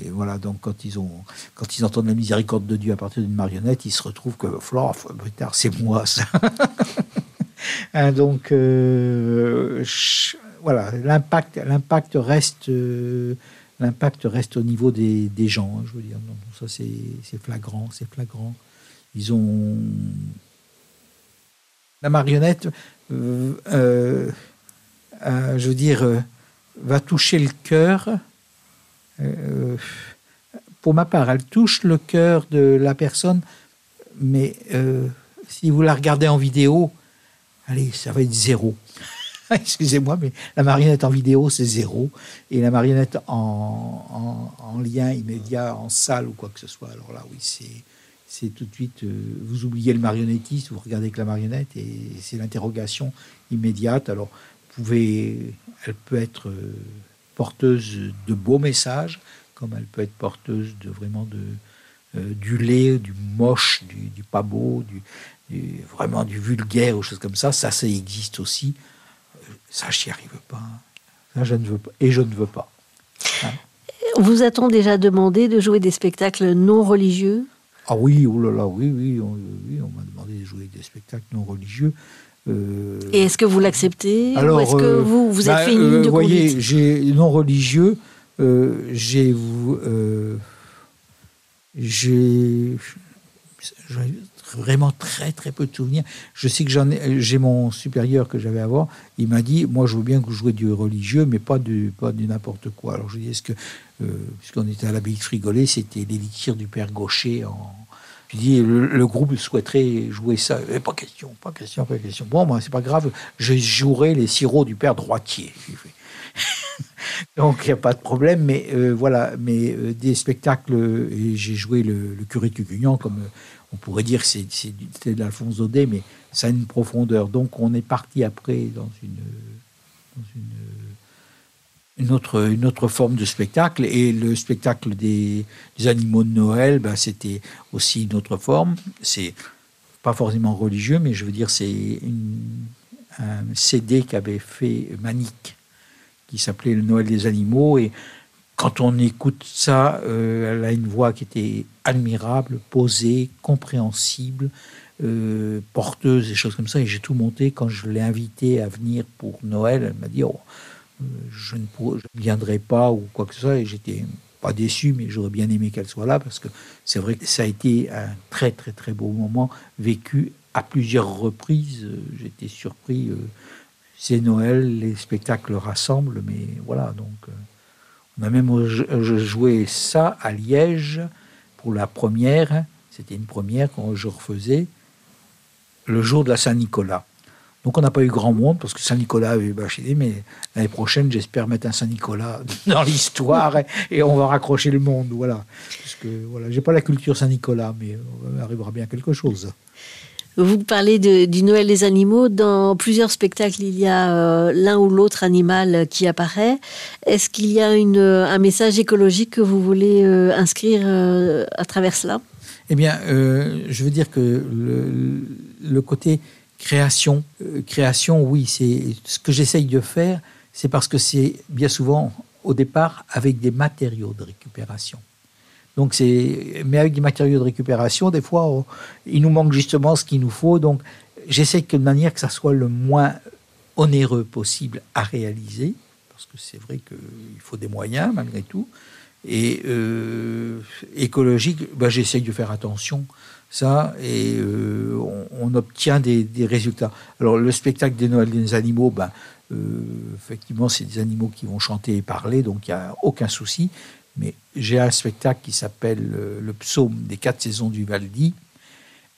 Et voilà, donc quand ils, ont, quand ils entendent la miséricorde de Dieu à partir d'une marionnette, ils se retrouvent que, Flore, plus tard, c'est moi, ça. [LAUGHS] Hein, donc, euh, voilà, l'impact, l'impact reste. euh, L'impact reste au niveau des, gens, hein, je veux dire. Donc, ça, c'est flagrant, c'est flagrant. Ils ont la marionnette, euh, euh, euh, je veux dire, va toucher le cœur. Pour ma part, elle touche le cœur de la personne, mais si vous la regardez en vidéo, allez, ça va être zéro. [LAUGHS] Excusez-moi, mais la marionnette en vidéo, c'est zéro. Et la marionnette en, en- en lien immédiat, en salle ou quoi que ce soit, alors là, oui, c'est c'est tout de suite, euh, vous oubliez le marionnettiste, vous regardez que la marionnette, et c'est l'interrogation immédiate. Alors, vous pouvez, elle peut être euh, porteuse de beaux messages, comme elle peut être porteuse de vraiment de, euh, du laid, du moche, du, pas beau, du- vraiment du vulgaire ou choses comme ça. Ça, ça existe aussi. Ça, j'y arrive pas. Ça, je ne veux pas. Et je ne veux pas. Vous a-t-on déjà demandé de jouer des spectacles non religieux? Ah oui, oh là là, oui, oui, on, oui, on m'a demandé de jouer des spectacles non religieux. Euh, Et est-ce que vous l'acceptez? Ou Alors, est-ce que euh, vous, vous bah, êtes fait une euh, ligne de Vous voyez, conduite? j'ai non religieux, euh, j'ai euh, j'ai j'ai vraiment très très peu de souvenirs. Je sais que j'en ai, j'ai mon supérieur que j'avais avant. Il m'a dit, moi je veux bien que vous jouiez du religieux, mais pas du pas du n'importe quoi. Alors je dit, est-ce que euh, puisqu'on était à l'abbaye de Frigolet, c'était l'élixir du père Gaucher en je dis, le, le groupe souhaiterait jouer ça. Eh, pas question, pas question, pas question. Bon, moi, c'est pas grave, je jouerai les sirops du père droitier. [LAUGHS] Donc, il n'y a pas de problème, mais euh, voilà, mais euh, des spectacles, et j'ai joué le, curé de Cucugnan, comme on pourrait dire que c'est de l'Alphonse Daudet, mais ça a une profondeur. Donc, on est parti après dans une, une, autre, une autre forme de spectacle, et le spectacle des, des animaux de Noël, ben, c'était aussi une autre forme. C'est pas forcément religieux, mais je veux dire, c'est un CD qu'avait fait Manique qui s'appelait Le Noël des animaux. Et quand on écoute ça, euh, elle a une voix qui était admirable, posée, compréhensible, euh, porteuse, des choses comme ça. Et j'ai tout monté quand je l'ai invitée à venir pour Noël. Elle m'a dit oh, euh, je ne pourrais- je ne viendrai pas ou quoi que ce soit. Et j'étais pas déçu, mais j'aurais bien aimé qu'elle soit là parce que c'est vrai que ça a été un très très très beau moment vécu à plusieurs reprises. J'étais surpris. c'est Noël, les spectacles rassemblent, mais voilà, donc on a même joué ça à Liège pour la première, c'était une première quand je refaisais, le jour de la Saint-Nicolas. Donc on n'a pas eu grand monde parce que Saint-Nicolas avait bâché, mais l'année prochaine j'espère mettre un Saint-Nicolas [LAUGHS] dans l'histoire et, on va raccrocher le monde, voilà. Parce que voilà, j'ai pas la culture Saint-Nicolas, mais on arrivera bien quelque chose. Vous parlez du Noël des animaux. Dans plusieurs spectacles, il y a euh, l'un ou l'autre animal qui apparaît. Est-ce qu'il y a une, un message écologique que vous voulez euh, inscrire euh, à travers cela? Eh bien, euh, je veux dire que le, le côté création, euh, création, oui, c'est ce que j'essaye de faire, c'est parce que c'est bien souvent au départ avec des matériaux de récupération. Donc c'est, mais avec des matériaux de récupération, des fois, il nous manque justement ce qu'il nous faut. Donc j'essaie de manière que ça soit le moins onéreux possible à réaliser, parce que c'est vrai qu'il faut des moyens malgré tout. Et euh, écologique, ben, j'essaye de faire attention ça et euh, on, obtient des, résultats. Alors le spectacle des Noëls des animaux, ben, euh, effectivement, c'est des animaux qui vont chanter et parler, donc il n'y a aucun souci. Mais j'ai un spectacle qui s'appelle euh, Le psaume des quatre saisons du Valdi.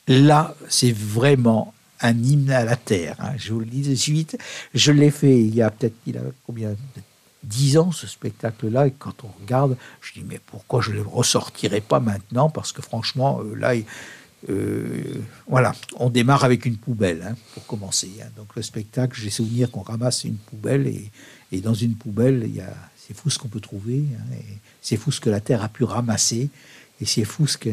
Là, c'est vraiment un hymne à la terre. Hein. Je vous le dis de suite. Je l'ai fait il y a peut-être il a combien dix ans ce spectacle-là. Et quand on regarde, je dis mais pourquoi je ne le ressortirai pas maintenant? Parce que franchement, euh, là, euh, voilà, on démarre avec une poubelle hein, pour commencer. Hein. Donc le spectacle, j'ai souvenir qu'on ramasse une poubelle et, et, dans une poubelle, il y a, c'est fou ce qu'on peut trouver. Hein, c'est fou ce que la terre a pu ramasser et c'est fou ce que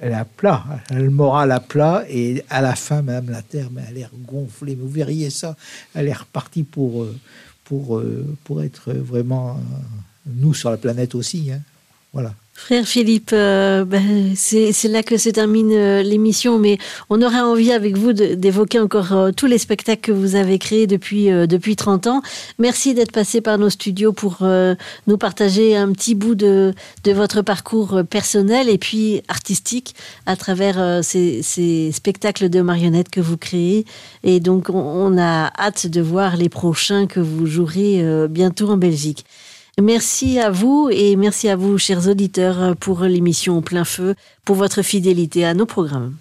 elle est à plat, elle a le moral à plat et à la fin même la terre, mais elle a l'air gonflée. Vous verriez ça, elle est repartie pour euh, pour pour être vraiment nous sur la planète aussi. Voilà. Frère Philippe, euh, ben, c'est là que se termine euh, l'émission, mais on aurait envie avec vous d'évoquer encore euh, tous les spectacles que vous avez créés depuis, depuis 30 ans. Merci d'être passé par nos studios pour nous partager un petit bout de, de, votre parcours personnel et puis artistique à travers ces, spectacles de marionnettes que vous créez. Et donc, on, a hâte de voir les prochains que vous jouerez bientôt en Belgique. Merci à vous et merci à vous, chers auditeurs, pour l'émission Plein Feu, pour votre fidélité à nos programmes.